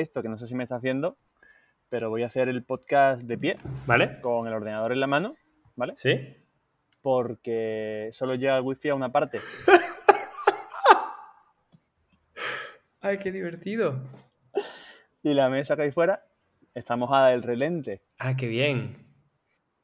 esto, que no sé si me está haciendo, pero voy a hacer el podcast de pie. ¿Vale? Con el ordenador en la mano, ¿vale? Sí. Porque solo llega el wifi a una parte. ¡Ay, qué divertido! Y la mesa que hay fuera está mojada del relente. Ah, qué bien.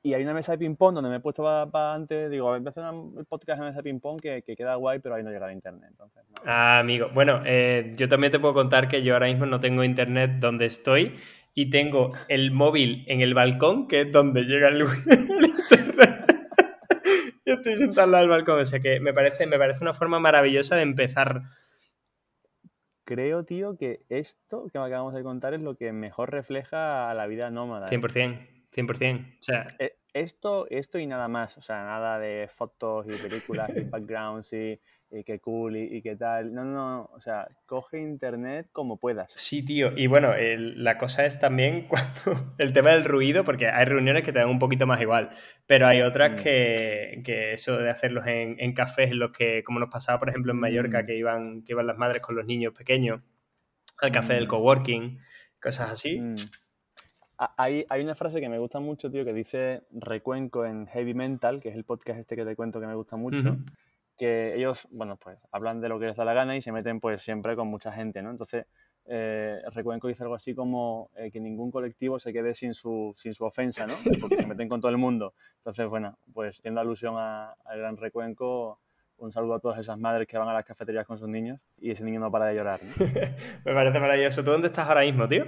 Y hay una mesa de ping-pong donde me he puesto para antes. Digo, voy a hacer el podcast en mesa de ping-pong que, queda guay, pero ahí no llega el internet. Entonces, Ah, amigo. Bueno, eh, yo también te puedo contar que yo ahora mismo no tengo internet donde estoy y tengo el móvil en el balcón, que es donde llega el, internet. yo estoy sentado al lado del balcón, o sea que me parece, me parece una forma maravillosa de empezar. Creo, tío, que esto que acabamos de contar es lo que mejor refleja a la vida nómada. 100%, ¿eh? 100%. O sea, e, esto, esto y nada más, o sea, nada de fotos y películas y backgrounds y y qué cool y, qué tal. No, no, no, o sea, coge internet como puedas. Sí, tío. Y bueno, la cosa es también cuando el tema del ruido, porque hay reuniones que te dan un poquito más igual, pero hay otras mm. que, que, eso de hacerlos en, en, cafés en los que, como nos pasaba, por ejemplo, en Mallorca, mm. que iban, que iban las madres con los niños pequeños al café del mm. coworking, cosas así. Hay, hay, una frase que me gusta mucho, tío, que dice Recuenco en Heavy Mental, que es el podcast este que te cuento que me gusta mucho que ellos, bueno, pues hablan de lo que les da la gana y se meten pues siempre con mucha gente, ¿no? Entonces, eh, Recuenco dice algo así como eh, que ningún colectivo se quede sin su, sin su ofensa, ¿no? Porque se meten con todo el mundo. Entonces, bueno, pues siendo alusión al gran Recuenco, un saludo a todas esas madres que van a las cafeterías con sus niños y ese niño no para de llorar. Me parece maravilloso. ¿Tú dónde estás ahora mismo, tío?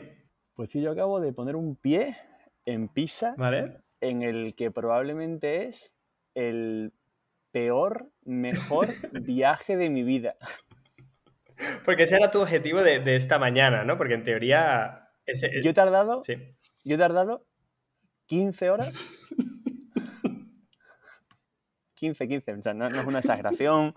Pues sí, yo acabo de poner un pie en Pisa, ¿Vale? en el que probablemente es el peor, mejor viaje de mi vida. Porque ese era tu objetivo de, esta mañana, ¿no? Porque en teoría... Yo he tardado... Sí. Yo he tardado 15 horas. 15, 15, o sea, no, es una exageración.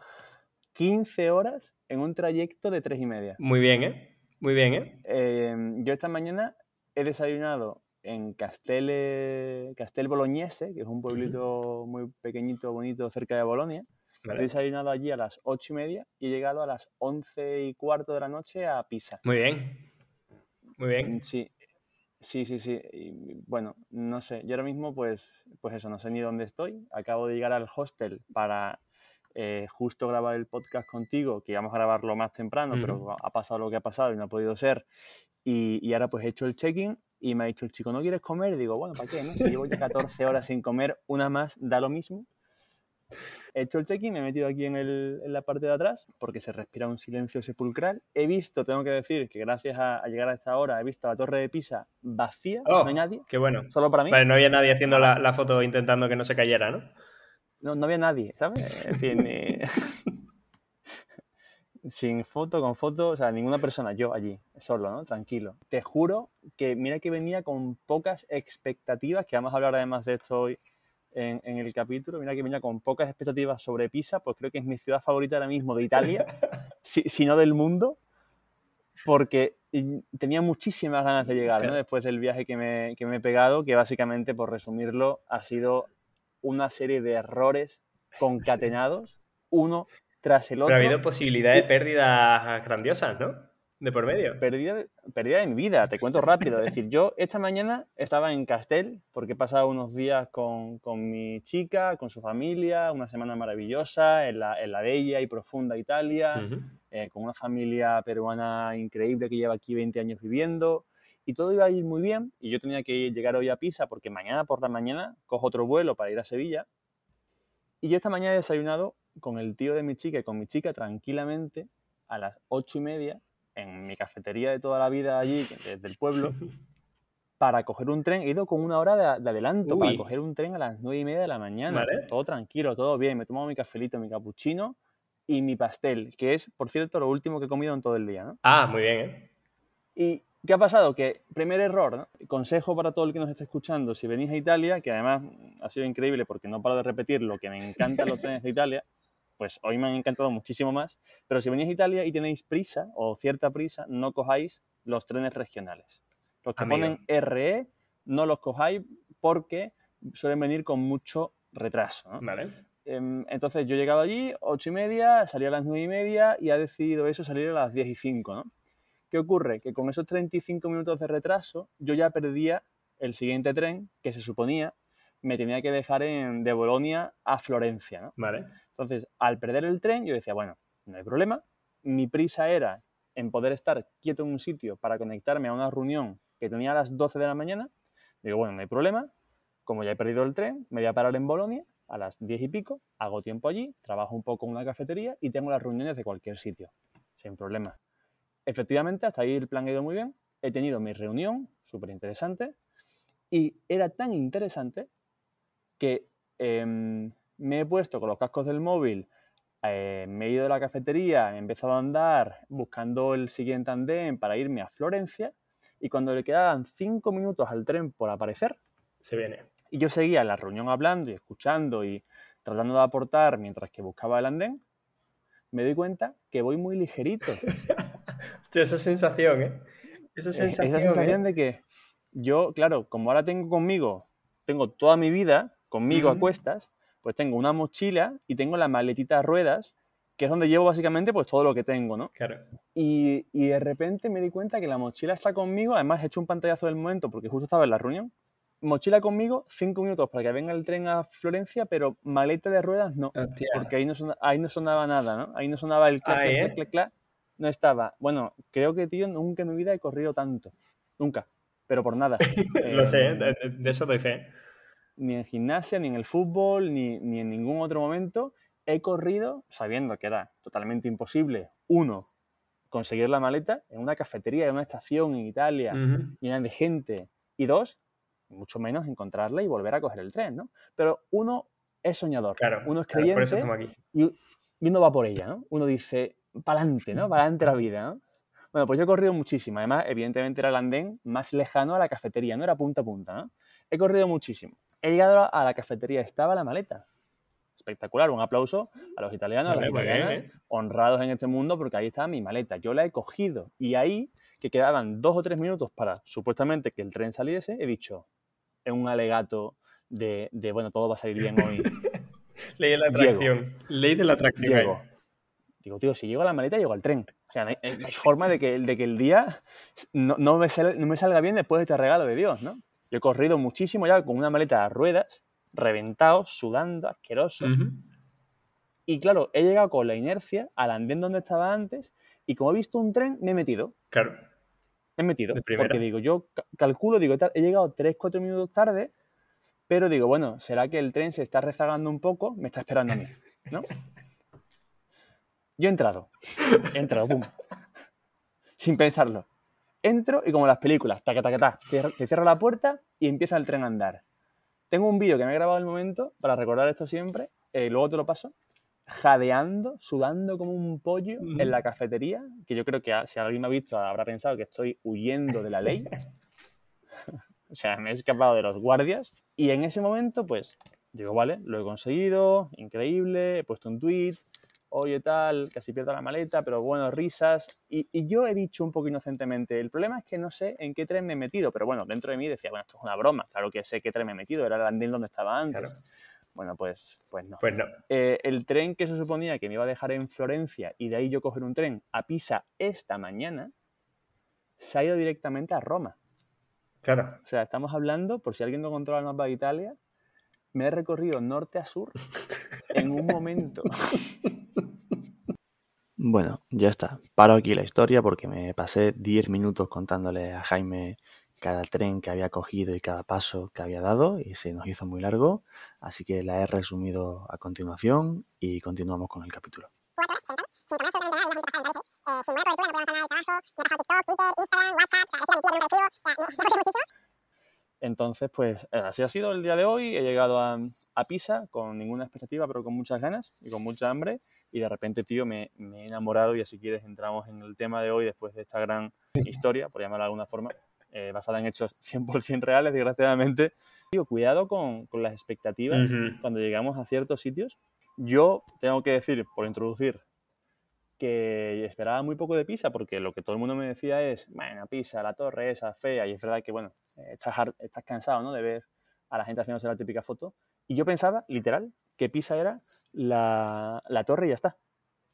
15 horas en un trayecto de 3 y media. Muy bien, ¿eh? Muy bien, ¿eh? ¿eh? Yo esta mañana he desayunado en Castel, Castel Bolognese, que es un pueblito muy pequeñito, bonito, cerca de Bolonia. He desayunado allí a las ocho y media y he llegado a las once y cuarto de la noche a Pisa. Muy bien. Muy bien. Sí, sí, sí, sí. bueno, no sé. Yo ahora mismo, pues, pues eso, no sé ni dónde estoy. Acabo de llegar al hostel para eh, justo grabar el podcast contigo, que íbamos a grabarlo más temprano, pero ha pasado lo que ha pasado y no ha podido ser. Y, y ahora pues he hecho el check-in y me ha dicho el chico, ¿no quieres comer? Y digo, bueno, ¿para qué? No? Si llevo ya 14 horas sin comer, una más da lo mismo. He hecho el check-in, me he metido aquí en, el, en, la parte de atrás porque se respira un silencio sepulcral. He visto, tengo que decir, que gracias a, llegar a esta hora he visto la torre de Pisa vacía, no hay oh, nadie. Qué bueno. Solo para mí. Vale, no había nadie haciendo la, la, foto intentando que no se cayera, ¿no? No, no había nadie, ¿sabes? En fin, eh, sin foto, con foto, o sea, ninguna persona, yo allí, solo, ¿no? Tranquilo. Te juro que mira que venía con pocas expectativas, que vamos a hablar además de esto hoy en, el capítulo, mira que venía con pocas expectativas sobre Pisa, pues creo que es mi ciudad favorita ahora mismo de Italia, si, no del mundo, porque tenía muchísimas ganas de llegar, ¿no? Después del viaje que me, que me he pegado, que básicamente, por resumirlo, ha sido una serie de errores concatenados, uno tras el otro. Pero ha habido posibilidad de pérdidas grandiosas, ¿no? De por medio. Pérdida, pérdida de mi vida, te cuento rápido. Es decir, yo esta mañana estaba en Castel porque he pasado unos días con, con mi chica, con su familia, una semana maravillosa en la, en la bella y profunda Italia, eh, con una familia peruana increíble que lleva aquí 20 años viviendo. Y todo iba a ir muy bien y yo tenía que llegar hoy a Pisa porque mañana por la mañana cojo otro vuelo para ir a Sevilla. Y yo esta mañana he desayunado con el tío de mi chica y con mi chica tranquilamente a las ocho y media en mi cafetería de toda la vida allí, desde el pueblo, para coger un tren. He ido con una hora de, adelanto para coger un tren a las nueve y media de la mañana. Todo tranquilo, todo bien. Me he tomado mi cafelito, mi capuchino y mi pastel, que es, por cierto, lo último que he comido en todo el día. ¿no? Ah, muy bien. ¿eh? Y ¿Qué ha pasado? Que, primer error, consejo para todo el que nos esté escuchando, si venís a Italia, que además ha sido increíble porque no paro de repetir lo que me encantan los trenes de Italia, pues hoy me han encantado muchísimo más. Pero si venís a Italia y tenéis prisa o cierta prisa, no cojáis los trenes regionales. Los que ponen RE, no los cojáis porque suelen venir con mucho retraso. Em, entonces yo he llegado allí, ocho y media, salí a las nueve y media y ha decidido eso salir a las diez y cinco. ¿no? ¿Qué ocurre? Que con esos 35 minutos de retraso yo ya perdía el siguiente tren que se suponía me tenía que dejar en, de Bolonia a Florencia. ¿no? Vale. Entonces, al perder el tren, yo decía, bueno, no hay problema. Mi prisa era en poder estar quieto en un sitio para conectarme a una reunión que tenía a las 12 de la mañana. Digo, bueno, no hay problema. Como ya he perdido el tren, me voy a parar en Bolonia a las 10 y pico, hago tiempo allí, trabajo un poco en una cafetería y tengo las reuniones de cualquier sitio, sin problema. Efectivamente, hasta ahí el plan ha ido muy bien. He tenido mi reunión, súper interesante, y era tan interesante que em, me he puesto con los cascos del móvil, eh, me he ido de la cafetería, he empezado a andar buscando el siguiente andén para irme a Florencia y cuando le quedaban cinco minutos al tren por aparecer, se viene. Y yo seguía en la reunión hablando y escuchando y tratando de aportar mientras que buscaba el andén, me doy cuenta que voy muy ligerito. Esa sensación, ¿eh? Esa sensación, esa sensación ¿eh? de que yo, claro, como ahora tengo conmigo, tengo toda mi vida conmigo a cuestas, pues tengo una mochila y tengo la maletita a ruedas, que es donde llevo básicamente pues todo lo que tengo, ¿no? Claro. Y, y de repente me di cuenta que la mochila está conmigo, además he hecho un pantallazo del momento porque justo estaba en la reunión. Mochila conmigo, cinco minutos para que venga el tren a Florencia, pero maleta de ruedas no, porque ahí no, ahí no sonaba nada, ¿no? Ahí no sonaba el clac, clac, clac, clac, no estaba. Bueno, creo que, tío, nunca en mi vida he corrido tanto, nunca, pero por nada. Lo sé, de, de, eso doy fe ni en gimnasia, ni en el fútbol, ni, en ningún otro momento he corrido sabiendo que era totalmente imposible, uno, conseguir la maleta en una cafetería de una estación en Italia llena de gente, y dos, mucho menos encontrarla y volver a coger el tren, ¿no? Pero uno es soñador, claro, uno es creyente Y, uno va por ella, ¿no? Uno dice, pa'lante, ¿no? Pa'lante la vida, ¿no? Bueno, pues yo he corrido muchísimo. Además, evidentemente era el andén más lejano a la cafetería, no era punta a punta, ¿no? He corrido muchísimo. He llegado a la cafetería, estaba la maleta. Espectacular, un aplauso a los italianos, a las italianas, honrados en este mundo, porque ahí estaba mi maleta. Yo la he cogido y ahí, que quedaban dos o tres minutos para supuestamente que el tren saliese, he dicho, en un alegato de, bueno, todo va a salir bien hoy. Ley de la atracción. Ley de la atracción. Digo, tío, si llego a la maleta, llego al tren. O sea, no hay, forma de que, de que el día no, no, me no, me salga bien después de este regalo de Dios, ¿no? Yo he corrido muchísimo ya con una maleta de ruedas, reventado, sudando, asqueroso. Y claro, he llegado con la inercia al andén donde estaba antes y como he visto un tren, me he metido. Claro. Me he metido. Porque digo, yo calculo, digo, he llegado 3-4 minutos tarde, pero digo, bueno, será que el tren se está rezagando un poco, me está esperando a mí, ¿no? Yo he entrado. He entrado, pum. Sin pensarlo. Entro y como las películas, taca, taca, taca, te cierro la puerta y empieza el tren a andar. Tengo un vídeo que me he grabado el momento para recordar esto siempre, eh, luego te lo paso, jadeando, sudando como un pollo en la cafetería, que yo creo que si alguien me ha visto habrá pensado que estoy huyendo de la ley. o sea, me he escapado de los guardias. Y en ese momento, pues, digo, vale, lo he conseguido, increíble, he puesto un tweet, oye tal, casi pierdo la maleta, pero bueno, risas. Y, yo he dicho un poco inocentemente, el problema es que no sé en qué tren me he metido, pero bueno, dentro de mí decía, bueno, esto es una broma, claro que sé qué tren me he metido, era el andén donde estaba antes. Bueno, pues, pues no. Pues no. Eh, el tren que se suponía que me iba a dejar en Florencia y de ahí yo coger un tren a Pisa esta mañana, se ha ido directamente a Roma. Claro. O sea, estamos hablando, por si alguien no controla el mapa de Italia, me he recorrido norte a sur en un momento. Bueno, ya está. Paro aquí la historia porque me pasé 10 minutos contándole a Jaime cada tren que había cogido y cada paso que había dado y se nos hizo muy largo, así que la he resumido a continuación y continuamos con el capítulo. Entonces, pues así ha sido el día de hoy. He llegado a, Pisa con ninguna expectativa, pero con muchas ganas y con mucha hambre. Y de repente, tío, me, he enamorado y así quieres entramos en el tema de hoy después de esta gran historia, por llamarla de alguna forma, eh, basada en hechos 100% reales, desgraciadamente. Digo, cuidado con, las expectativas cuando llegamos a ciertos sitios. Yo tengo que decir, por introducir, que esperaba muy poco de Pisa, porque lo que todo el mundo me decía es, bueno, Pisa, la torre esa fea, y es verdad que, bueno, estás, estás cansado, ¿no?, de ver a la gente haciéndose la típica foto. Y yo pensaba, literal, que Pisa era la, la torre y ya está.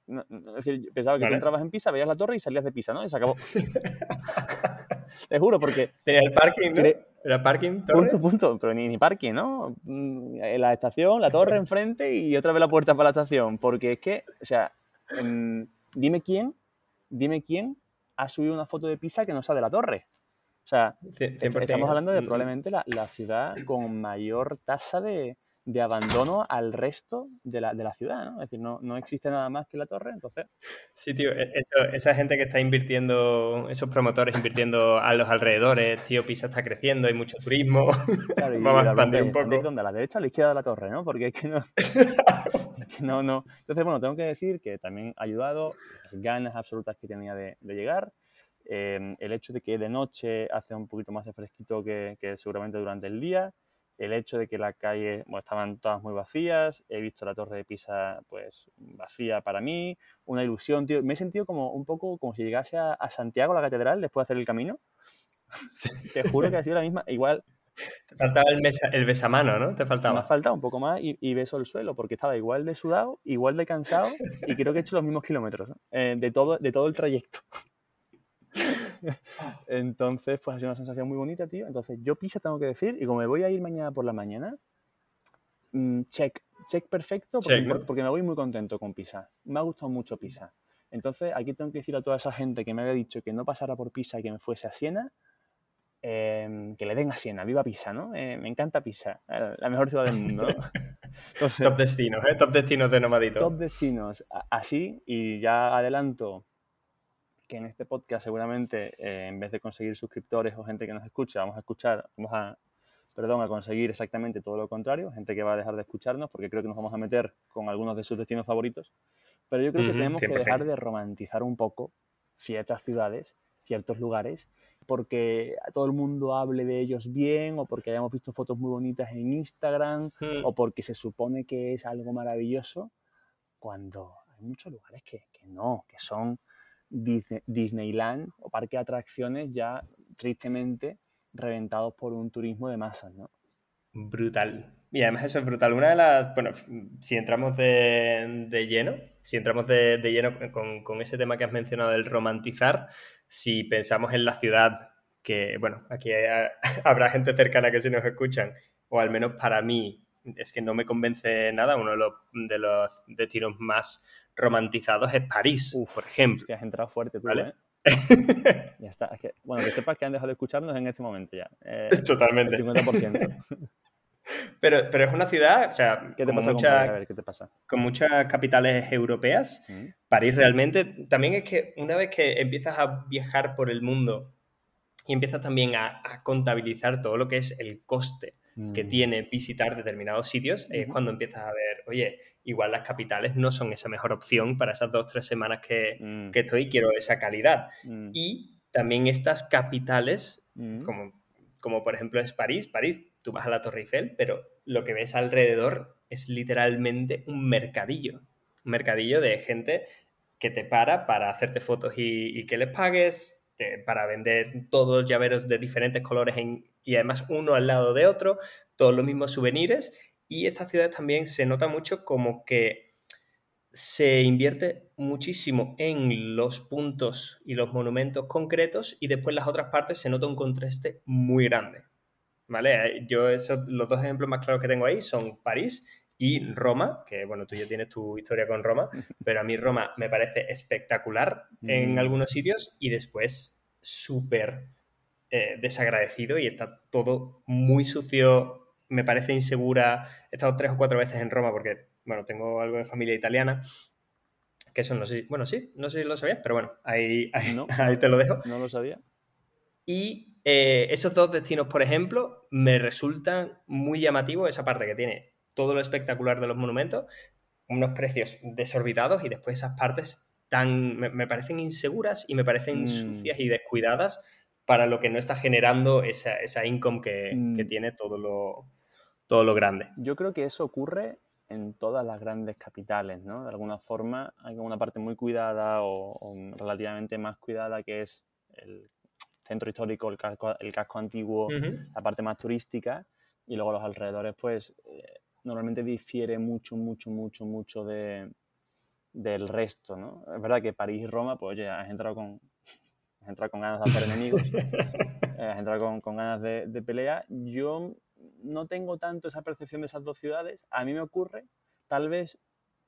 es decir, pensaba que tú entrabas en Pisa, veías la torre y salías de Pisa, ¿no? Y se acabó. Te juro, porque... Tenía el parking, ¿no? ¿Era parking? ¿torre? Punto, punto. Pero ni, ni parking, ¿no? Mm, la estación, la torre enfrente y otra vez la puerta para la estación. Porque es que, o sea, dime quién, dime quién ha subido una foto de Pisa que no sea de la torre. O sea, estamos hablando de mm, mm. probablemente la, la ciudad con mayor tasa de, de abandono al resto de la, de la ciudad, ¿no? Es decir, no, no, existe nada más que la torre, entonces... Sí, tío, e, esa gente que está invirtiendo, esos promotores invirtiendo a los alrededores, tío, Pisa está creciendo, hay mucho turismo, vamos a expandir un poco. ¿Dónde? ¿A la derecha o a la izquierda de la torre, no? Porque es que no... no, no. Entonces, bueno, tengo que decir que también ha ayudado las ganas absolutas que tenía de, de llegar, eh, el hecho de que de noche hace un poquito más de fresquito que, que seguramente durante el día, el hecho de que la calle bueno, estaban todas muy vacías, he visto la torre de Pisa pues vacía para mí, una ilusión, tío. Me he sentido como un poco como si llegase a, Santiago, la catedral, después de hacer el camino. Te juro que ha sido la misma, igual... Te faltaba el, el besamano, ¿no? Te faltaba. Me ha faltado un poco más y, beso el suelo, porque estaba igual de sudado, igual de cansado y creo que he hecho los mismos kilómetros eh, de, todo, de todo el trayecto. Entonces, pues ha sido una sensación muy bonita, tío. Entonces, yo Pisa tengo que decir, y como me voy a ir mañana por la mañana, mm, check, check perfecto, porque, me voy muy contento con Pisa. Me ha gustado mucho Pisa. Entonces, aquí tengo que decir a toda esa gente que me había dicho que no pasara por Pisa y que me fuese a Siena, em, que le den a Siena, viva Pisa, ¿no? Eh, me encanta Pisa, la mejor ciudad del mundo. top destinos, ¿eh? Top destinos de nomadito. Top destinos, así, y ya adelanto que en este podcast seguramente eh, en vez de conseguir suscriptores o gente que nos escucha, vamos a escuchar, vamos a, perdón, a conseguir exactamente todo lo contrario, gente que va a dejar de escucharnos porque creo que nos vamos a meter con algunos de sus destinos favoritos. Pero yo creo que tenemos que dejar de romantizar un poco ciertas ciudades, ciertos lugares, porque todo el mundo hable de ellos bien o porque hayamos visto fotos muy bonitas en Instagram hmm. o porque se supone que es algo maravilloso, cuando hay muchos lugares que, que no, que son Disneyland o parque de atracciones ya tristemente reventados por un turismo de masas, ¿no? Brutal. Y además eso es brutal. Una de las, bueno, si entramos de, lleno, si entramos de, lleno con, ese tema que has mencionado del romantizar, si pensamos en la ciudad, que, bueno, aquí habrá gente cercana que si nos escuchan, o al menos para mí, es que no me convence nada, uno de los, de los destinos más romantizados es París, por ejemplo. Hostia, has entrado fuerte tú, ¿eh? ya está. bueno, que sepas que han dejado de escucharnos en este momento ya. Eh, Totalmente. El 50%. Pero, pero es una ciudad, o sea, ¿Qué te con, mucha, ¿qué te pasa? con muchas capitales europeas. Mm. París realmente, también es que una vez que empiezas a viajar por el mundo y empiezas también a, a contabilizar todo lo que es el coste que mm. tiene visitar determinados sitios, es cuando empiezas a ver, oye, igual las capitales no son esa mejor opción para esas dos, tres semanas que, mm. que estoy, quiero esa calidad. Mm. Y también estas capitales, como, como por ejemplo es París, París, tú vas a la Torre Eiffel, pero lo que ves alrededor es literalmente un mercadillo, un mercadillo de gente que te para para hacerte fotos y, y que les pagues, para vender todos los llaveros de diferentes colores en, y además uno al lado de otro, todos los mismos souvenirs. Y esta ciudad también se nota mucho como que se invierte muchísimo en los puntos y los monumentos concretos y después las otras partes se nota un contraste muy grande. ¿Vale? Yo eso, los dos ejemplos más claros que tengo ahí son París y Roma, que bueno, tú ya tienes tu historia con Roma, pero a mí Roma me parece espectacular en mm. algunos sitios y después súper eh, desagradecido y está todo muy sucio, me parece insegura. He estado tres o cuatro veces en Roma porque, bueno, tengo algo de familia italiana. Que eso no sé, bueno, sí, no sé si lo sabías, pero bueno, ahí, ahí, te lo dejo. No lo sabía. Y eh, esos dos destinos, por ejemplo, me resultan muy llamativos esa parte que tiene todo lo espectacular de los monumentos, unos precios desorbitados y después esas partes tan, me, parecen inseguras y me parecen mm. sucias y descuidadas para lo que no está generando esa, esa income que, mm. tiene todo lo, todo lo grande. Yo creo que eso ocurre en todas las grandes capitales, ¿no? De alguna forma hay una parte muy cuidada o, relativamente más cuidada que es el centro histórico, el casco, el casco antiguo, la parte más turística y luego los alrededores, pues eh, normalmente difiere mucho, mucho, mucho, mucho de, del resto, ¿no? Es verdad que París y Roma, pues oye, has entrado con, has entrado con ganas de hacer enemigos, has entrado con, con ganas de, de, pelea. Yo no tengo tanto esa percepción de esas dos ciudades. A mí me ocurre, tal vez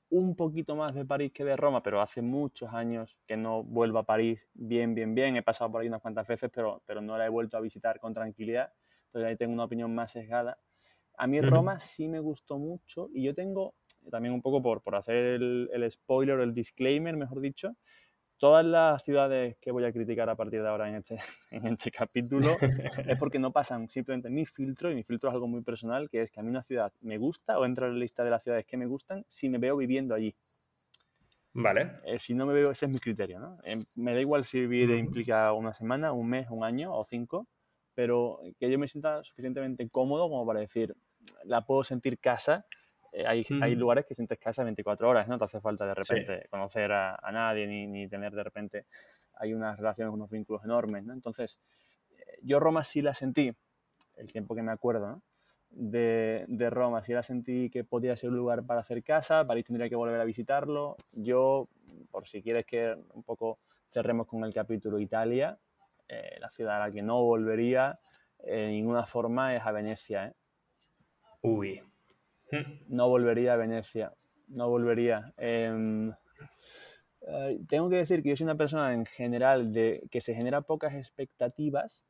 un poquito más de París que de Roma, pero hace muchos años que no vuelvo a París bien, bien, bien. He pasado por ahí unas cuantas veces, pero, pero no la he vuelto a visitar con tranquilidad. Entonces ahí tengo una opinión más sesgada. A mí Roma sí me gustó mucho y yo tengo, también un poco por, por hacer el, el spoiler, el disclaimer, mejor dicho, todas las ciudades que voy a criticar a partir de ahora en este, en este capítulo es porque no pasan simplemente mi filtro, y mi filtro es algo muy personal, que es que a mí una ciudad me gusta o entra en la lista de las ciudades que me gustan si me veo viviendo allí. Vale. Eh, si no me veo, ese es mi criterio, ¿no? Eh, me da igual si vivir implica una semana, un mes, un año o cinco, pero que yo me sienta suficientemente cómodo como para decir, la puedo sentir casa eh, hay, hay, lugares que sientes casa 24 horas, ¿no? Te hace falta de repente conocer a, a nadie ni, ni, tener de repente, hay unas relaciones, unos vínculos enormes, ¿no? Entonces, eh, yo Roma sí la sentí, el tiempo que me acuerdo, ¿no? De, de, Roma, sí la sentí que podía ser un lugar para hacer casa, París tendría que volver a visitarlo. Yo, por si quieres que un poco cerremos con el capítulo Italia, eh, la ciudad a la que no volvería de ninguna forma es a Venecia, ¿eh? Uy, no volvería a Venecia, no volvería. Eh, eh, tengo que decir que yo soy una persona en general de que se genera pocas expectativas.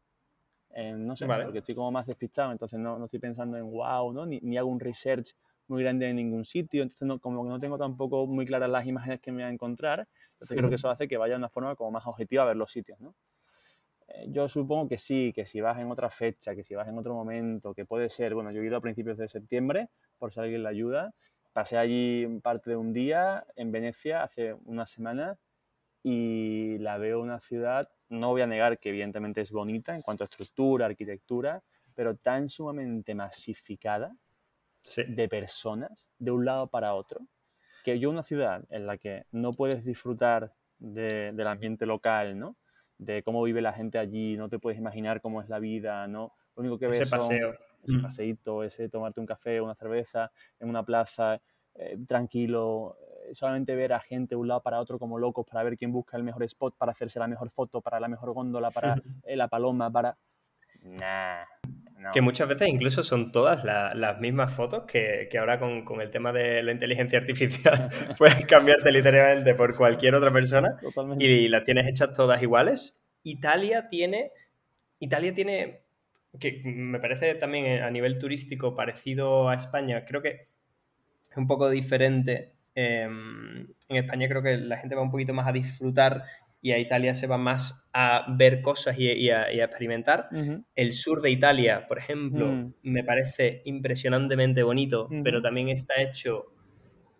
Eh, no sé, vale. porque estoy como más despistado, entonces no, no estoy pensando en wow, ¿no? Ni, ni, hago un research muy grande en ningún sitio, entonces no, como que no tengo tampoco muy claras las imágenes que me voy a encontrar, entonces creo que eso hace que vaya de una forma como más objetiva a ver los sitios, ¿no? yo supongo que sí, que si vas en otra fecha, que si vas en otro momento, que puede ser, bueno, yo he ido a principios de septiembre, por si alguien la ayuda, pasé allí parte de un día en Venecia hace una semana y la veo una ciudad, no voy a negar que evidentemente es bonita en cuanto a estructura, arquitectura, pero tan sumamente masificada sí. de personas de un lado para otro, que yo una ciudad en la que no puedes disfrutar de, del ambiente local, ¿no? de cómo vive la gente allí, no te puedes imaginar cómo es la vida, ¿no? Lo único que ves ese paseo. Ese paseíto, ese tomarte un café, una cerveza en una plaza, eh, tranquilo, eh, solamente ver a gente de un lado para otro como locos para ver quién busca el mejor spot para hacerse la mejor foto, para la mejor góndola, para eh, la paloma, para... Nah, no. Que muchas veces incluso son todas la, las mismas fotos que, que ahora con, con, el tema de la inteligencia artificial puedes cambiarte literalmente por cualquier otra persona Totalmente. y las tienes hechas todas iguales. Italia tiene, Italia tiene, que me parece también a nivel turístico parecido a España, creo que es un poco diferente. Eh, en España creo que la gente va un poquito más a disfrutar y a Italia se va más a ver cosas y, y, a, y a, experimentar. Uh -huh. El sur de Italia, por ejemplo, uh -huh. me parece impresionantemente bonito, uh -huh. pero también está hecho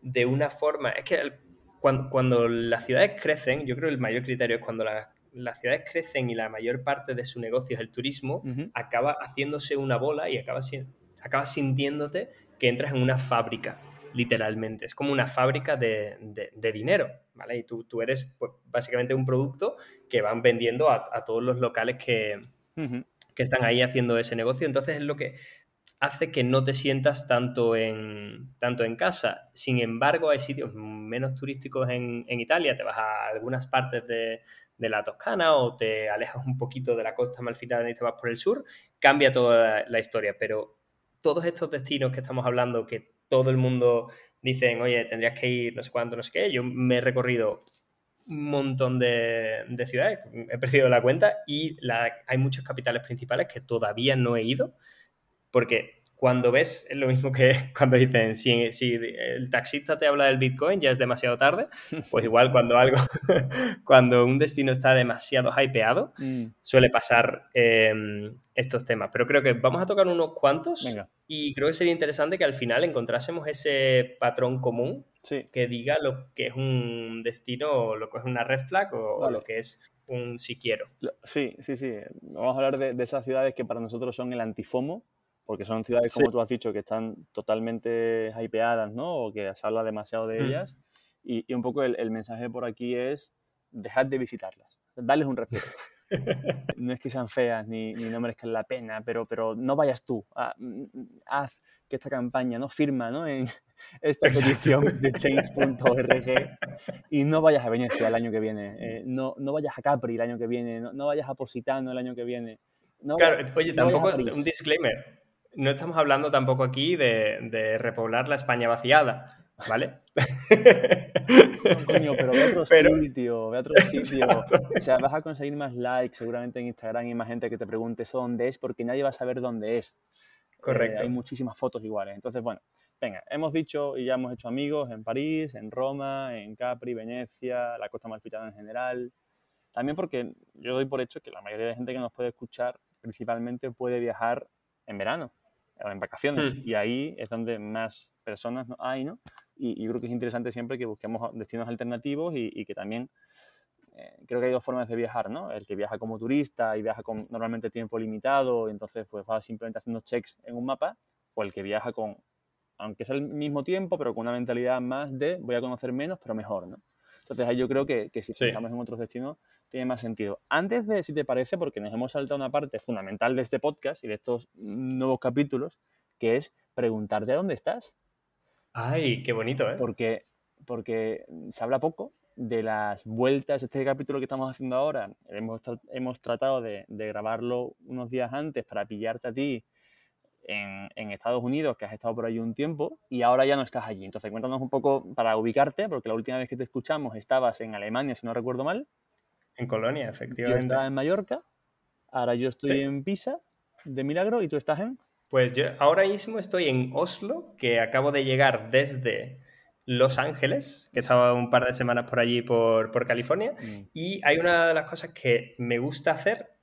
de una forma... Es que el, cuando, cuando, las ciudades crecen, yo creo que el mayor criterio es cuando la, las ciudades crecen y la mayor parte de su negocio es el turismo, acaba haciéndose una bola y acaba, acaba sintiéndote que entras en una fábrica literalmente. Es como una fábrica de, de, de dinero, ¿vale? Y tú, tú eres pues, básicamente un producto que van vendiendo a, a todos los locales que, uh -huh. que, están ahí haciendo ese negocio. Entonces es lo que hace que no te sientas tanto en, tanto en casa. Sin embargo, hay sitios menos turísticos en, en Italia. Te vas a algunas partes de, de, la Toscana o te alejas un poquito de la costa malfitana y te vas por el sur. Cambia toda la, historia, pero todos estos destinos que estamos hablando, que todo el mundo dicen, oye, tendrías que ir no sé cuánto, no sé qué. Yo me he recorrido un montón de, de ciudades, he perdido la cuenta y hay muchas capitales principales que todavía no he ido, porque cuando ves, es lo mismo que cuando dicen, si, si, el taxista te habla del Bitcoin, ya es demasiado tarde, pues igual cuando algo, cuando un destino está demasiado hypeado, mm. suele pasar eh, estos temas. Pero creo que vamos a tocar unos cuantos Venga. y creo que sería interesante que al final encontrásemos ese patrón común sí. que diga lo que es un destino, o lo que es una red flag o, vale. o lo que es un si quiero. Sí, sí, sí. Vamos a hablar de, de esas ciudades que para nosotros son el antifomo porque son ciudades, como sí. tú has dicho, que están totalmente hypeadas, ¿no? O que se habla demasiado de mm. ellas. Y, y, un poco el, el, mensaje por aquí es, dejad de visitarlas, darles un respeto. no es que sean feas ni, ni no merezcan la pena, pero, pero no vayas tú. Mm, haz que esta campaña no firma ¿no? en esta petición de change.org y no vayas a Venecia el año que viene, eh, no, no vayas a Capri el año que viene, no, vayas a Positano el año que viene. claro, oye, tampoco, un disclaimer, no estamos hablando tampoco aquí de, de repoblar la España vaciada, ¿vale? coño, pero ve a otro sitio, ve a otro sitio. O sea, vas a conseguir más likes seguramente en Instagram y más gente que te pregunte eso dónde es, porque nadie va a saber dónde es. Correcto. Eh, hay muchísimas fotos iguales. Entonces, bueno, venga, hemos dicho y ya hemos hecho amigos en París, en Roma, en Capri, Venecia, la Costa Malfitana en general. También porque yo doy por hecho que la mayoría de gente que nos puede escuchar principalmente puede viajar en verano en vacaciones. Hmm. Y ahí es donde más personas hay, ¿no? Y, yo creo que es interesante siempre que busquemos destinos alternativos y, que también eh, creo que hay dos formas de viajar, ¿no? El que viaja como turista y viaja con normalmente tiempo limitado, y entonces pues va simplemente haciendo checks en un mapa, o el que viaja con, aunque sea el mismo tiempo, pero con una mentalidad más de voy a conocer menos, pero mejor, ¿no? Entonces ahí yo creo que, que si pensamos en otros destinos tiene más sentido. Antes de, si te parece, porque nos hemos saltado una parte fundamental de este podcast y de estos nuevos capítulos, que es preguntarte dónde estás. Ay, qué bonito, ¿eh? Porque, porque se habla poco de las vueltas. Este capítulo que estamos haciendo ahora, hemos, hemos tratado de, grabarlo unos días antes para pillarte a ti en, en, Estados Unidos, que has estado por allí un tiempo, y ahora ya no estás allí. Entonces, cuéntanos un poco para ubicarte, porque la última vez que te escuchamos estabas en Alemania, si no recuerdo mal. En Colonia, efectivamente. Yo estaba en Mallorca, ahora yo estoy en Pisa, de milagro, y tú estás en... Pues yo ahora mismo estoy en Oslo, que acabo de llegar desde Los Ángeles, que estaba un par de semanas por allí, por, California. Mm. Y hay una de las cosas que me gusta hacer,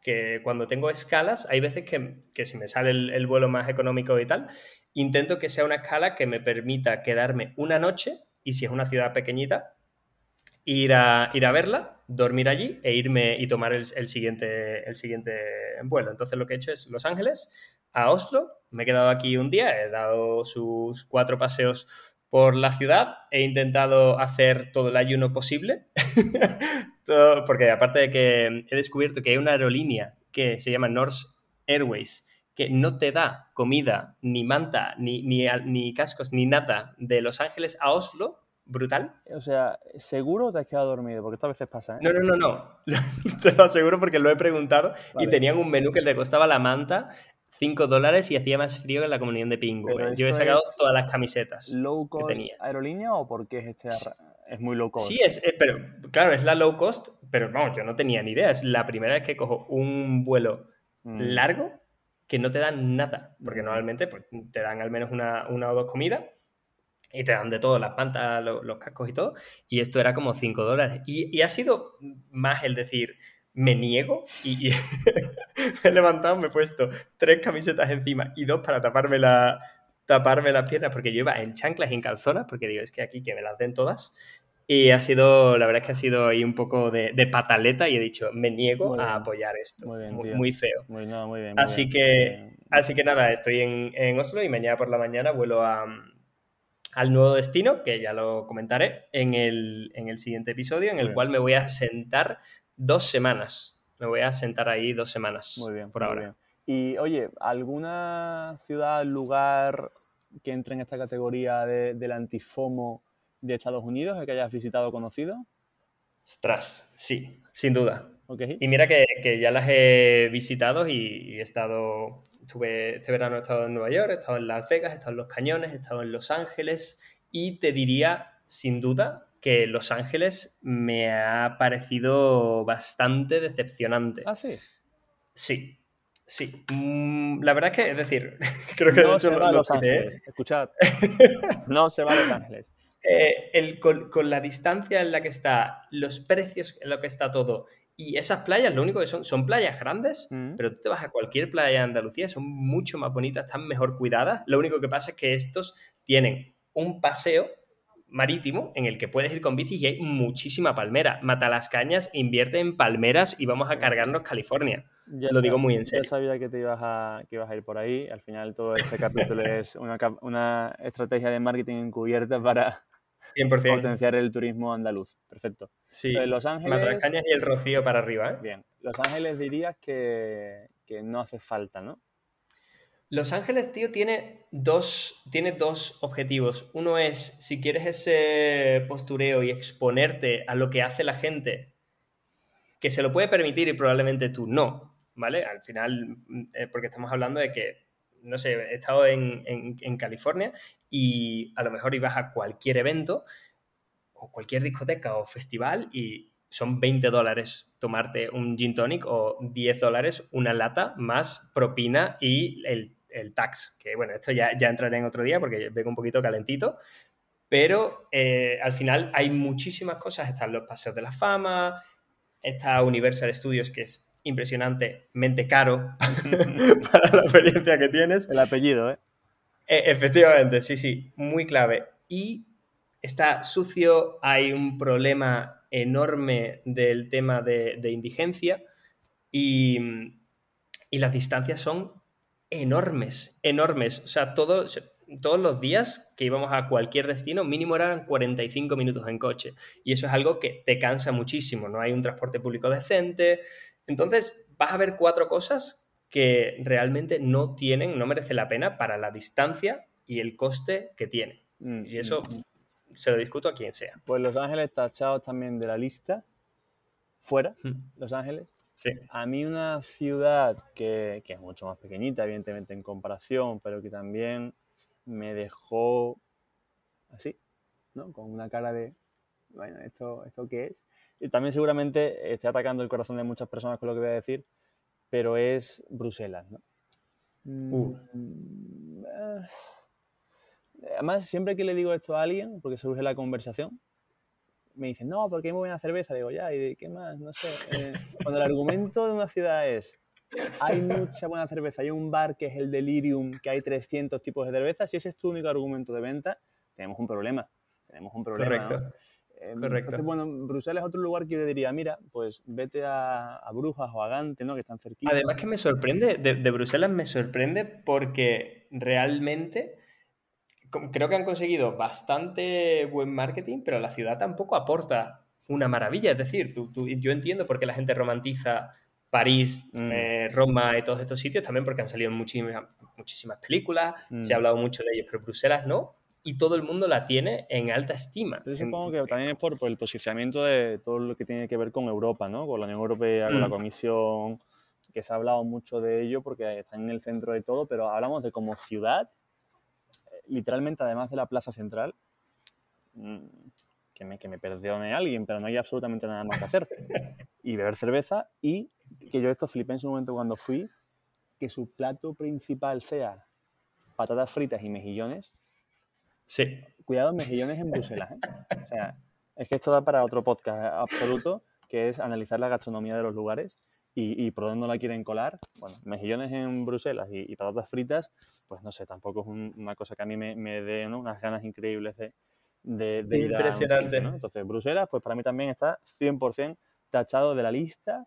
que cuando tengo escalas, hay veces que, si me sale el, vuelo más económico y tal, intento que sea una escala que me permita quedarme una noche, y si es una ciudad pequeñita, ir a, ir a verla, dormir allí e irme y tomar el, el, siguiente, el siguiente vuelo. Entonces lo que he hecho es Los Ángeles, a Oslo. Me he quedado aquí un día, he dado sus cuatro paseos por la ciudad, he intentado hacer todo el ayuno posible, porque aparte de que he descubierto que hay una aerolínea que se llama North Airways, que no te da comida, ni manta, ni, ni, ni cascos, ni nada de Los Ángeles a Oslo, brutal. O sea, seguro te has quedado dormido, porque a veces pasa, ¿eh? No, no, no, no. te lo aseguro porque lo he preguntado y tenían un menú que le costaba la manta 5 dólares y hacía más frío que en la comunión de Pingo. Yo he sacado todas las camisetas low cost que tenía. aerolínea o porque es este es muy low cost? Sí, es, eh, pero claro, es la low cost, pero vamos, yo no tenía ni idea. Es la primera vez que cojo un vuelo mm. largo que no te dan nada, porque mm. normalmente pues, te dan al menos una, una o dos comidas y te dan de todo, las pantas, los, cascos y todo, y esto era como 5 dólares. Y, y, ha sido más el decir, me niego y, me he levantado, me he puesto tres camisetas encima y dos para taparme, la, taparme las piernas porque yo iba en chanclas y en calzonas porque digo, es que aquí que me las den todas. Y ha sido, la verdad es que ha sido ahí un poco de, pataleta y he dicho, me niego a apoyar esto. Muy, feo. Muy, muy bien, así, que, así que nada, estoy en, en, Oslo y mañana por la mañana vuelo a, al nuevo destino, que ya lo comentaré en el, en el siguiente episodio, en el cual me voy a sentar dos semanas. Me voy a sentar ahí dos semanas. Muy bien. Por ahora. Y oye, ¿alguna ciudad, lugar que entre en esta categoría de, del antifomo de Estados Unidos que hayas visitado o conocido? Ostras, sí, sin duda. Y mira que, ya las he visitado y, he estado, estuve, este verano he estado en Nueva York, he estado en Las Vegas, he estado en Los Cañones, he estado en Los Ángeles y te diría, sin duda, que Los Ángeles me ha parecido bastante decepcionante. Ah, sí. Sí, sí. Mm, la verdad es que, es decir, creo que no de hecho se va a Los Ángeles. Escuchad, no se va a Los Ángeles. Eh, con, la distancia en la que está, los precios en lo que está todo y esas playas, lo único que son, son playas grandes, mm. pero tú te vas a cualquier playa de Andalucía, son mucho más bonitas, están mejor cuidadas. Lo único que pasa es que estos tienen un paseo marítimo en el que puedes ir con bici y hay muchísima palmera. Mata las cañas, invierte en palmeras y vamos a cargarnos California. Lo digo muy en serio. Yo sabía que te ibas a, que ibas a ir por ahí. Al final todo este capítulo es una, una, estrategia de marketing encubierta para, 100%. potenciar el turismo andaluz. Perfecto. Sí, Entonces, Los Ángeles, Matracañas y el Rocío para arriba, ¿eh? bien. Los Ángeles dirías que, que no hace falta, ¿no? Los Ángeles, tío, tiene dos, tiene dos objetivos. Uno es, si quieres ese postureo y exponerte a lo que hace la gente, que se lo puede permitir y probablemente tú no, ¿vale? Al final, eh, porque estamos hablando de que, no sé, he estado en, en- en California y a lo mejor ibas a cualquier evento o cualquier discoteca o festival y son 20 dólares tomarte un gin tonic o 10 dólares una lata más propina y el, el tax. Que bueno, esto ya, ya entraré en otro día porque vengo un poquito calentito. Pero eh, al final hay muchísimas cosas. Están los paseos de la fama, está Universal Studios, que es impresionantemente caro para la experiencia que tienes. El apellido, ¿eh? Eh, efectivamente, sí, sí, muy clave. Y está sucio, hay un problema enorme del tema de, de indigencia y, y las distancias son enormes, enormes. O sea, todos, todos los días que íbamos a cualquier destino, mínimo eran 45 minutos en coche. Y eso es algo que te cansa muchísimo, no hay un transporte público decente. Entonces, vas a ver cuatro cosas que realmente no tienen, no merece la pena para la distancia y el coste que tiene. Mm, Y eso mm. se lo discuto a quien sea. Pues Los Ángeles tachados también de la lista. Fuera, Hmm. Los Ángeles. Sí. A mí una ciudad que, que es mucho más pequeñita, evidentemente, en comparación, pero que también me dejó así, ¿no? Con una cara de, bueno, ¿esto, ¿esto qué es? Y también seguramente estoy atacando el corazón de muchas personas con lo que voy a decir, pero es Bruselas, ¿no? Uh. Mm, eh, Además, siempre que le digo esto a alguien, porque surge la conversación, me dicen, no, porque hay muy buena cerveza. Digo, ya, ¿y qué más? No sé. Eh, cuando el argumento de una ciudad es, hay mucha buena cerveza, hay un bar que es el Delirium, que hay 300 tipos de cerveza, si ese es tu único argumento de venta, tenemos un problema. Tenemos un problema. ¿no? Correcto. Eh, correcto. Entonces, bueno, Bruselas es otro lugar que yo diría, mira, pues vete a, a Brujas o a Gante, ¿no? Que están cerquita. Además que me sorprende, de, de Bruselas me sorprende porque realmente creo que han conseguido bastante buen marketing, pero la ciudad tampoco aporta una maravilla. Es decir, tú- tú- yo entiendo por qué la gente romantiza París, Mm. eh, Roma y todos estos sitios, también porque han salido muchísimas, muchísimas películas, Mm. se ha hablado mucho de ellos, pero Bruselas no, y todo el mundo la tiene en alta estima. Yo supongo que también es por, por el posicionamiento de todo lo que tiene que ver con Europa, ¿no? Con la Unión Europea, con la Mm. Comisión, que se ha hablado mucho de ello porque están en el centro de todo, pero hablamos de como ciudad, literalmente además de la plaza central, mm, que me, que me perdone alguien, pero no hay absolutamente nada más que hacer. Y beber cerveza y que yo esto flipé en su momento cuando fui, que su plato principal sea patatas fritas y mejillones, Sí, cuidado, mejillones en Bruselas. ¿eh? O sea, es que esto da para otro podcast absoluto, que es analizar la gastronomía de los lugares y, y por dónde no la quieren colar. Bueno, mejillones en Bruselas y, y patatas fritas, pues no sé, tampoco es un- una cosa que a mí me, me dé ¿no? unas ganas increíbles de, de, de ir a Impresionante. sitio, ¿no? Entonces, Bruselas, pues para mí también está 100% tachado de la lista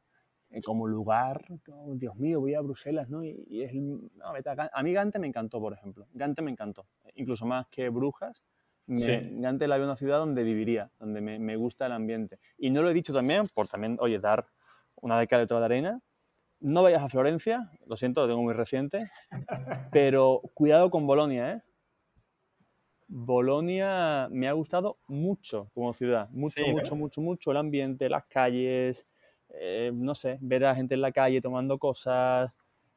eh, como lugar, como, Dios mío, voy a Bruselas, ¿no? Y, y es, no, a mí Gante me encantó, por ejemplo. Gante me encantó, incluso más que Brujas. Me, Sí. Gante la veo una ciudad donde viviría, donde me, me gusta el ambiente. Y no lo he dicho también por también, oye, dar una década de toda la arena. No vayas a Florencia, lo siento, lo tengo muy reciente, pero cuidado con Bolonia, ¿eh? Bolonia me ha gustado mucho como ciudad, mucho, Sí, ¿no? mucho, mucho, mucho el ambiente, las calles, eh, no sé, ver a la gente en la calle tomando cosas.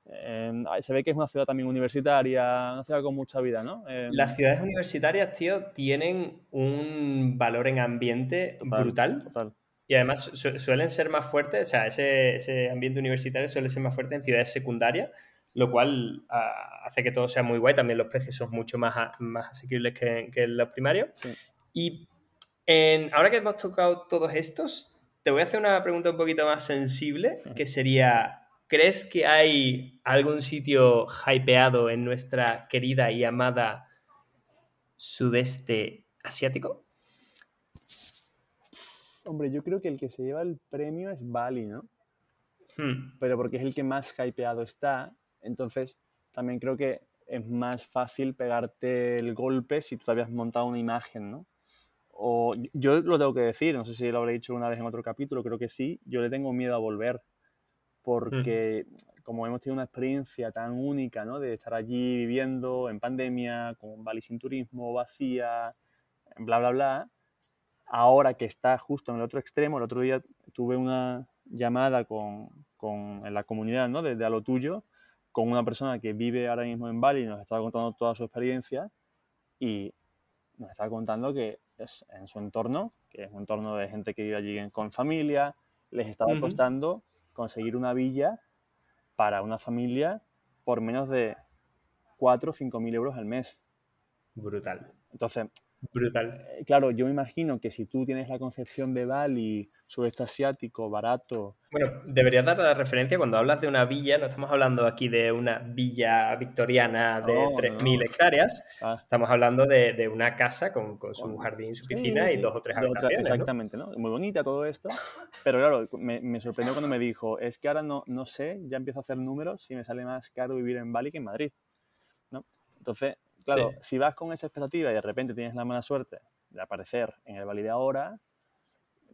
eh, se ve que es una ciudad también universitaria, una ciudad con mucha vida, ¿no? Eh, Las ciudades universitarias, tío, tienen un valor en ambiente total, brutal total. Y además su- suelen ser más fuertes, o sea, ese, ese ambiente universitario suele ser más fuerte en ciudades secundarias, lo cual ah, hace que todo sea muy guay. También los precios son mucho más, a- más asequibles que, que en los primarios. Sí. Y en- ahora que hemos tocado todos estos, te voy a hacer una pregunta un poquito más sensible, que sería, ¿crees que hay algún sitio hypeado en nuestra querida y amada sudeste asiático? Hombre, yo creo que el que se lleva el premio es Bali, ¿no? Hmm, Pero porque es el que más hypeado está, entonces también creo que es más fácil pegarte el golpe si tú te habías montado una imagen, ¿no? o yo lo tengo que decir, no sé si lo habré dicho una vez en otro capítulo, creo que sí, yo le tengo miedo a volver porque como hemos tenido una experiencia tan única, ¿no? De estar allí viviendo en pandemia, con Bali sin turismo, vacía, bla, bla, bla, ahora que está justo en el otro extremo, el otro día tuve una llamada con, con en la comunidad, ¿no? Desde a lo tuyo, con una persona que vive ahora mismo en Bali y nos estaba contando toda su experiencia y nos estaba contando que es en su entorno, que es un entorno de gente que vive allí con familia, les estaba costando conseguir una villa para una familia por menos de 4 o 5 mil euros al mes. Brutal. Entonces, Brutal. Eh, claro, yo me imagino que si tú tienes la concepción de Bali, sudeste asiático, barato. Bueno, deberías dar la referencia cuando hablas de una villa, no estamos hablando aquí de una villa victoriana de 3.000 hectáreas, ah. estamos hablando de, una casa con, su jardín, su piscina y dos o tres habitaciones. Exactamente, ¿no? Muy bonita todo esto, pero claro, me, sorprendió cuando me dijo, es que ahora no, no sé, ya empiezo a hacer números si me sale más caro vivir en Bali que en Madrid. ¿no? Entonces, Claro, si vas con esa expectativa y de repente tienes la mala suerte de aparecer en el Valle ahora,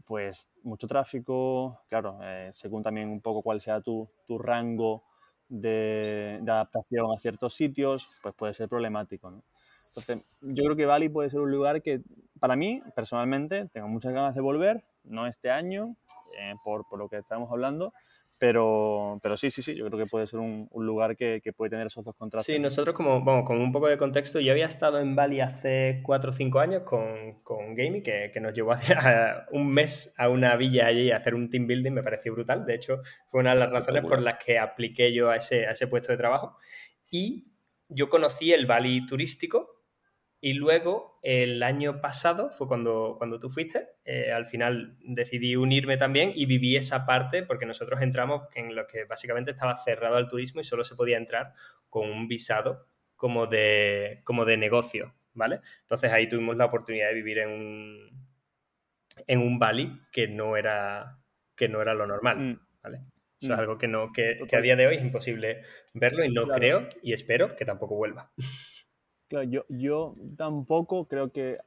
pues mucho tráfico, claro, eh, según también un poco cuál sea tu, tu rango de, de, adaptación a ciertos sitios, pues puede ser problemático. ¿no? Entonces, yo creo que Bali puede ser un lugar que, para mí, personalmente, tengo muchas ganas de volver, no este año, eh, por, por, lo que estamos hablando, pero, pero sí, sí, sí, yo creo que puede ser un, un lugar que, que, puede tener esos dos contrastes. Sí, nosotros como, bueno, con un poco de contexto, yo había estado en Bali hace 4 o 5 años con, con Gamey, que, que, nos llevó un mes a una villa allí a hacer un team building, me pareció brutal. De hecho, fue una de las razones por las que apliqué yo a ese, a ese puesto de trabajo. Y yo conocí el Bali turístico, y luego, el año pasado, fue cuando, cuando tú fuiste, eh, al final decidí unirme también y viví esa parte porque nosotros entramos en lo que básicamente estaba cerrado al turismo y solo se podía entrar con un visado como de, como de negocio, ¿vale? Entonces ahí tuvimos la oportunidad de vivir en un, en un Bali que no era, que no era lo normal, mm. ¿vale? Eso es mm. algo que, no, que, a día de hoy es imposible verlo y no creo y espero que tampoco vuelva. Claro, yo, yo tampoco creo que eh,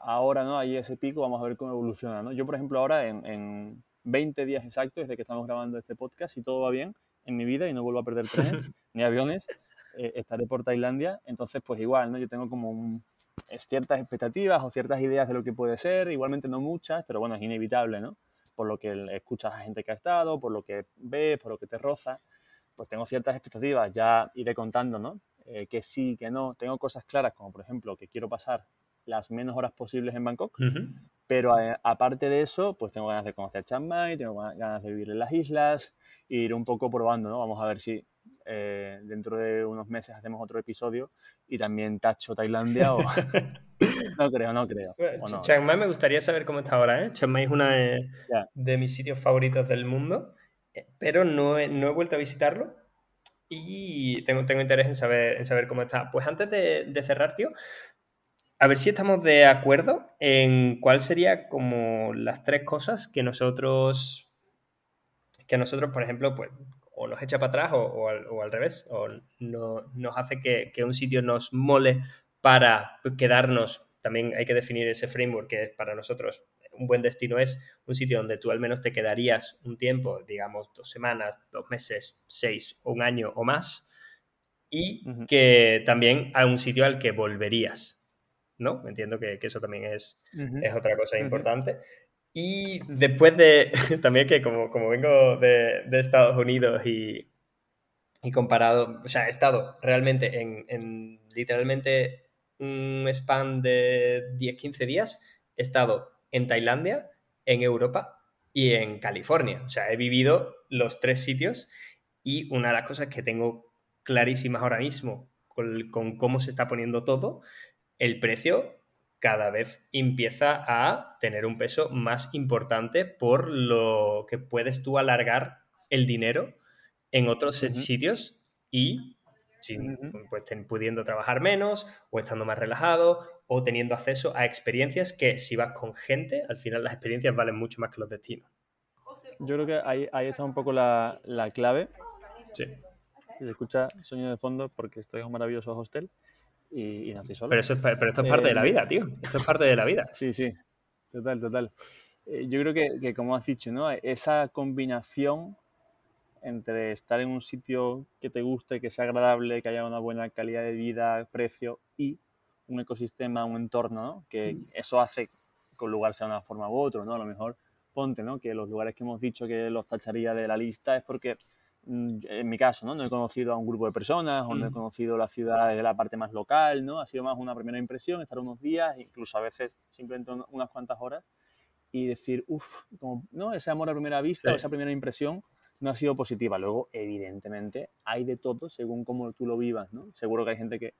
ahora no hay ese pico, vamos a ver cómo evoluciona. ¿no? Yo, por ejemplo, ahora en, en 20 días exactos desde que estamos grabando este podcast, si todo va bien en mi vida y no vuelvo a perder trenes ni aviones, eh, estaré por Tailandia. Entonces, pues igual, ¿no? Yo tengo como un, ciertas expectativas o ciertas ideas de lo que puede ser, igualmente no muchas, pero bueno, es inevitable, ¿no? Por lo que escuchas a gente que ha estado, por lo que ves, por lo que te roza, pues tengo ciertas expectativas, ya iré contando, ¿no? Eh, que sí, que no. Tengo cosas claras, como por ejemplo que quiero pasar las menos horas posibles en Bangkok, pero eh, aparte de eso, pues tengo ganas de conocer Chiang Mai, tengo ganas de vivir en las islas, e ir un poco probando, ¿no? Vamos a ver si eh, dentro de unos meses hacemos otro episodio y también tacho Tailandia o... no creo, no creo. Chiang Mai me gustaría saber cómo está ahora, ¿eh? Chiang Mai es uno de, de, mis sitios favoritos del mundo, pero no no he vuelto a visitarlo y tengo, tengo interés en saber, en saber cómo está. Pues antes de, cerrar, tío, a ver si estamos de acuerdo en cuál sería como las tres cosas que nosotros, que nosotros, por ejemplo, pues o nos echa para atrás o, al, revés, o no, nos hace que, que, un sitio nos mole para quedarnos. También hay que definir ese framework que es para nosotros un buen destino es un sitio donde tú al menos te quedarías un tiempo, digamos dos semanas, dos meses, seis, un año o más, y que también a un sitio al que volverías, ¿no? Entiendo que, eso también es, es otra cosa importante. Y después de, también que como, como vengo de, Estados Unidos y, y, comparado, o sea, he estado realmente en, en literalmente un span de 10-15 días, he estado en Tailandia, en Europa y en California. O sea, he vivido los tres sitios y una de las cosas que tengo clarísimas ahora mismo con, cómo se está poniendo todo, el precio cada vez empieza a tener un peso más importante por lo que puedes tú alargar el dinero en otros sitios y sin, pues, pudiendo trabajar menos o estando más relajado o teniendo acceso a experiencias que si vas con gente, al final las experiencias valen mucho más que los destinos. Yo creo que ahí, ahí está un poco la, la clave. Sí. Se escucha sueño de fondo porque estoy en un maravilloso hostel. y, no estoy solo. Pero, eso es, pero esto es parte de la eh, vida, tío. Esto es parte de la vida. Sí, sí, total, total. Eh, yo creo que, que, como has dicho, ¿no? esa combinación entre estar en un sitio que te guste, que sea agradable, que haya una buena calidad de vida, precio y un ecosistema, un entorno, ¿no? que eso hace que un lugar sea de una forma u otra, ¿no? A lo mejor ponte, ¿no? Que los lugares que hemos dicho que los tacharía de la lista es porque, mm, en mi caso, ¿no? No he conocido a un grupo de personas o no he conocido la ciudad de la parte más local, ¿no? Ha sido más una primera impresión, estar unos días, incluso a veces simplemente unas cuantas horas y decir, uff, ¿no? Ese amor a primera vista, esa primera impresión no ha sido positiva. Luego, evidentemente, hay de todo según cómo tú lo vivas, ¿no? Seguro que hay gente que,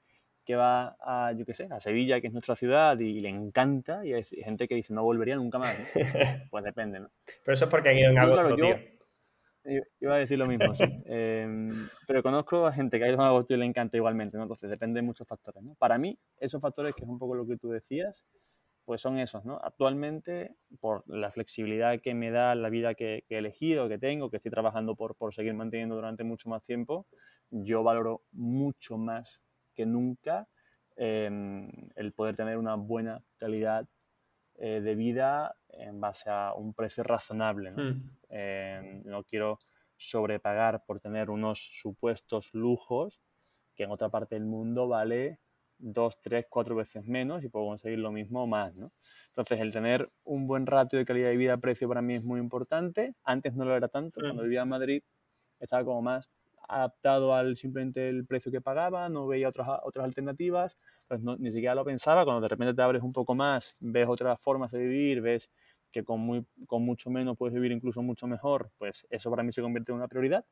que va a, yo qué sé, a Sevilla, que es nuestra ciudad, y le encanta, y hay gente que dice, no volvería nunca más. Pues depende, ¿no? Pero eso es porque han ido en agosto, tío. Yo, iba a decir lo mismo, sí. Em, pero conozco a gente que ha ido en agosto y le encanta igualmente, ¿no? Entonces depende de muchos factores, ¿no? Para mí, esos factores, que es un poco lo que tú decías, pues son esos, ¿no? Actualmente, por la flexibilidad que me da la vida que, he elegido, que tengo, que estoy trabajando por, por seguir manteniendo durante mucho más tiempo, yo valoro mucho más que nunca em, el poder tener una buena calidad eh, de vida en base a un precio razonable. ¿no? Hmm. Em, no quiero sobrepagar por tener unos supuestos lujos que en otra parte del mundo vale dos, tres, cuatro veces menos y puedo conseguir lo mismo o más, ¿no? Entonces, el tener un buen ratio de calidad de vida-precio para mí es muy importante. Antes no lo era tanto. Cuando vivía en Madrid estaba como más adaptado al simplemente el precio que pagaba, no veía otras, otras alternativas, pues ni siquiera lo pensaba. Cuando de repente te abres un poco más, ves otras formas de vivir, ves que con, muy, con mucho menos puedes vivir incluso mucho mejor, pues eso para mí se convierte en una prioridad.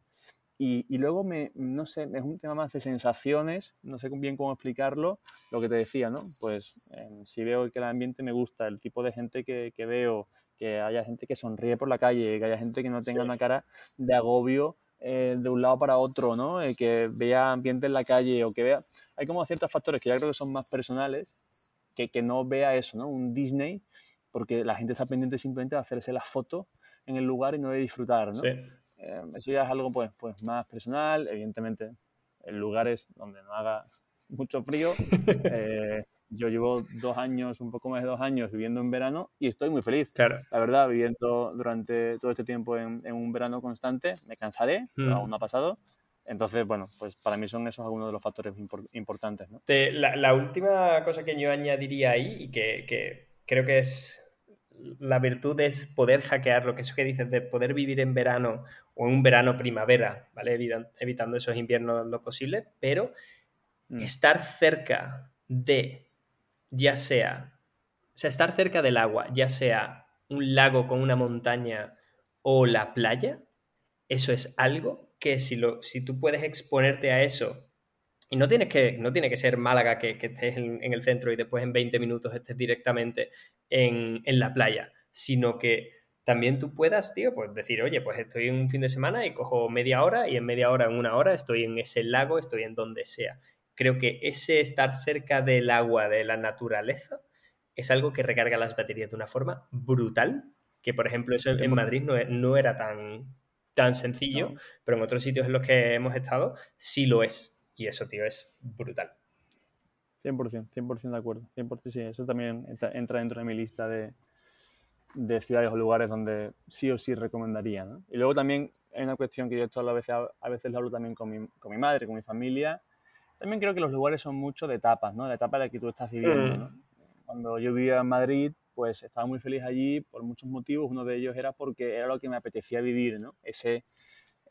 Y, y, luego, me, no sé, es un tema más de sensaciones, no sé bien cómo explicarlo, lo que te decía, ¿no? Pues em, si veo que el ambiente me gusta, el tipo de gente que, que, veo, que haya gente que sonríe por la calle, que haya gente que no tenga una cara de agobio eh, de un lado para otro, ¿no? Eh, que vea ambiente en la calle o que vea... Hay como ciertos factores que ya creo que son más personales, que, que no vea eso, ¿no? Un Disney, porque la gente está pendiente simplemente de hacerse la foto en el lugar y no de disfrutar, ¿no? Sí. Eh, eso ya es algo pues, pues más personal, evidentemente en lugares donde no haga mucho frío. Eh, yo llevo dos años, un poco más de dos años viviendo en verano y estoy muy feliz. Claro. La verdad, viviendo durante todo este tiempo en, un verano constante, me cansaré, pero mm. aún no ha pasado. Entonces, bueno, pues para mí son esos algunos de los factores importantes. ¿no? la, la, última cosa que yo añadiría ahí y que, que creo que es la virtud es poder hackear lo que eso que dices de poder vivir en verano o en un verano primavera, ¿vale? Evitando esos inviernos lo posible, pero mm. estar cerca de, ya sea, o sea, estar cerca del agua, ya sea un lago con una montaña o la playa, eso es algo que si, lo, si tú puedes exponerte a eso y no, tienes que, no tiene que ser Málaga que, estés en, el centro y después en 20 minutos estés directamente en, la playa, sino que también tú puedas, tío, pues decir, oye, pues estoy en un fin de semana y cojo media hora y en media hora, en una hora, estoy en ese lago, estoy en donde sea. Creo que ese estar cerca del agua, de la naturaleza, es algo que recarga las baterías de una forma brutal, que por ejemplo eso en Madrid no, no era tan, tan sencillo, pero en otros sitios en los que hemos estado sí lo es. Y eso, tío, es brutal. 100%, 100% de acuerdo. 100%, sí, eso también entra dentro de mi lista de, de ciudades o lugares donde sí o sí recomendaría. ¿no? Y luego también hay una cuestión que yo veces, a veces lo hablo también con mi, con mi, madre, con mi familia. También creo que los lugares son mucho de etapas, ¿no? La etapa en la que tú estás viviendo. ¿no? Cuando yo vivía en Madrid, pues estaba muy feliz allí por muchos motivos. Uno de ellos era porque era lo que me apetecía vivir, ¿no? Ese,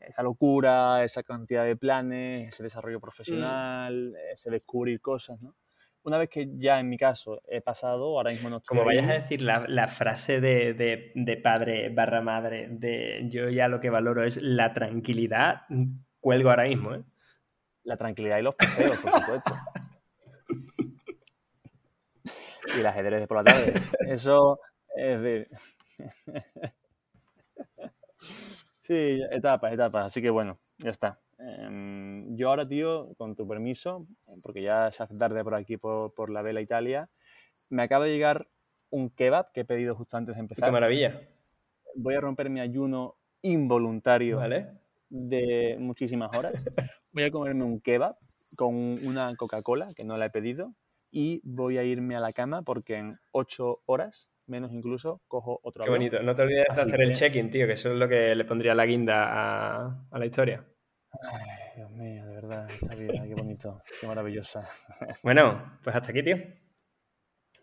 esa locura, esa cantidad de planes, ese desarrollo profesional, mm. ese descubrir cosas, ¿no? Una vez que ya en mi caso he pasado, ahora mismo no Como vayas a decir la, frase de, padre barra madre de yo ya lo que valoro es la tranquilidad, cuelgo ahora mismo, ¿eh? La tranquilidad y los paseos, por supuesto. y las ajedrez de por la tarde. Eso es de... Sí, etapas, etapas. Así que bueno, ya está. Em, yo ahora, tío, con tu permiso, porque ya se hace tarde por aquí, por, la Vela Italia, me acaba de llegar un kebab que he pedido justo antes de empezar. ¡Qué maravilla! Voy a romper mi ayuno involuntario de muchísimas horas. Voy a comerme un kebab con una Coca-Cola, que no la he pedido, y voy a irme a la cama porque en ocho horas, menos incluso, cojo otro Qué bonito. No te olvides de hacer el check-in, tío, que eso es lo que le pondría la guinda a, a la historia. Ay, Dios mío, de verdad, esta vida, qué bonito, qué maravillosa. Bueno, pues hasta aquí, tío.